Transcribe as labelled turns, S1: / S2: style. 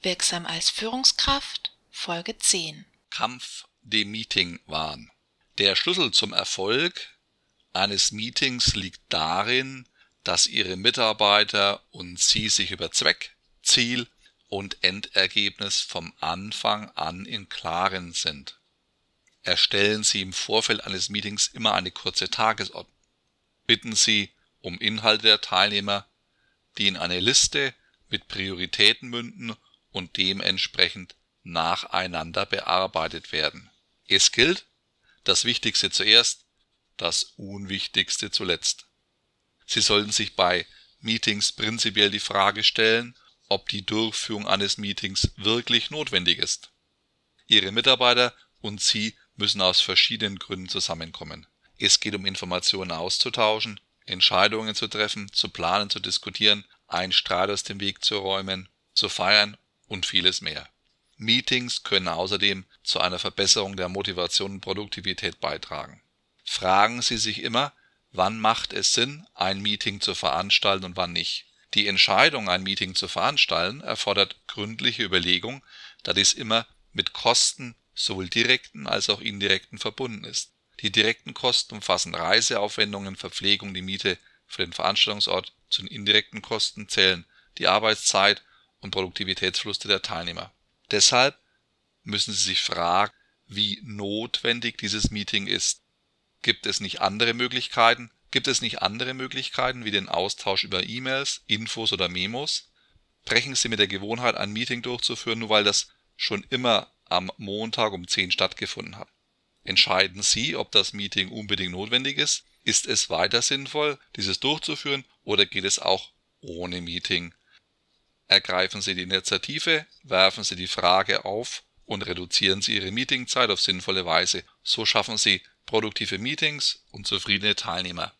S1: Wirksam als Führungskraft Folge 10
S2: Kampf dem Meeting-Wahn. Der Schlüssel zum Erfolg eines Meetings liegt darin, dass Ihre Mitarbeiter und Sie sich über Zweck, Ziel und Endergebnis vom Anfang an im Klaren sind. Erstellen Sie im Vorfeld eines Meetings immer eine kurze Tagesordnung. Bitten Sie um Inhalte der Teilnehmer, die in eine Liste mit Prioritäten münden und dementsprechend nacheinander bearbeitet werden. Es gilt, das Wichtigste zuerst, das Unwichtigste zuletzt. Sie sollten sich bei Meetings prinzipiell die Frage stellen, ob die Durchführung eines Meetings wirklich notwendig ist. Ihre Mitarbeiter und Sie müssen aus verschiedenen Gründen zusammenkommen. Es geht um Informationen auszutauschen, Entscheidungen zu treffen, zu planen, zu diskutieren, einen Streit aus dem Weg zu räumen, zu feiern und vieles mehr. Meetings können außerdem zu einer Verbesserung der Motivation und Produktivität beitragen. Fragen Sie sich immer, wann macht es Sinn, ein Meeting zu veranstalten und wann nicht. Die Entscheidung, ein Meeting zu veranstalten, erfordert gründliche Überlegung, da dies immer mit Kosten sowohl direkten als auch indirekten verbunden ist. Die direkten Kosten umfassen Reiseaufwendungen, Verpflegung, die Miete für den Veranstaltungsort. Zu den indirekten Kosten zählen die Arbeitszeit und Produktivitätsverluste der Teilnehmer. Deshalb müssen Sie sich fragen, wie notwendig dieses Meeting ist. Gibt es nicht andere Möglichkeiten? Gibt es nicht andere Möglichkeiten wie den Austausch über E-Mails, Infos oder Memos? Brechen Sie mit der Gewohnheit, ein Meeting durchzuführen, nur weil das schon immer am Montag um 10 stattgefunden hat. Entscheiden Sie, ob das Meeting unbedingt notwendig ist. Ist es weiter sinnvoll, dieses durchzuführen oder geht es auch ohne Meeting? Ergreifen Sie die Initiative, werfen Sie die Frage auf und reduzieren Sie Ihre Meetingzeit auf sinnvolle Weise. So schaffen Sie produktive Meetings und zufriedene Teilnehmer.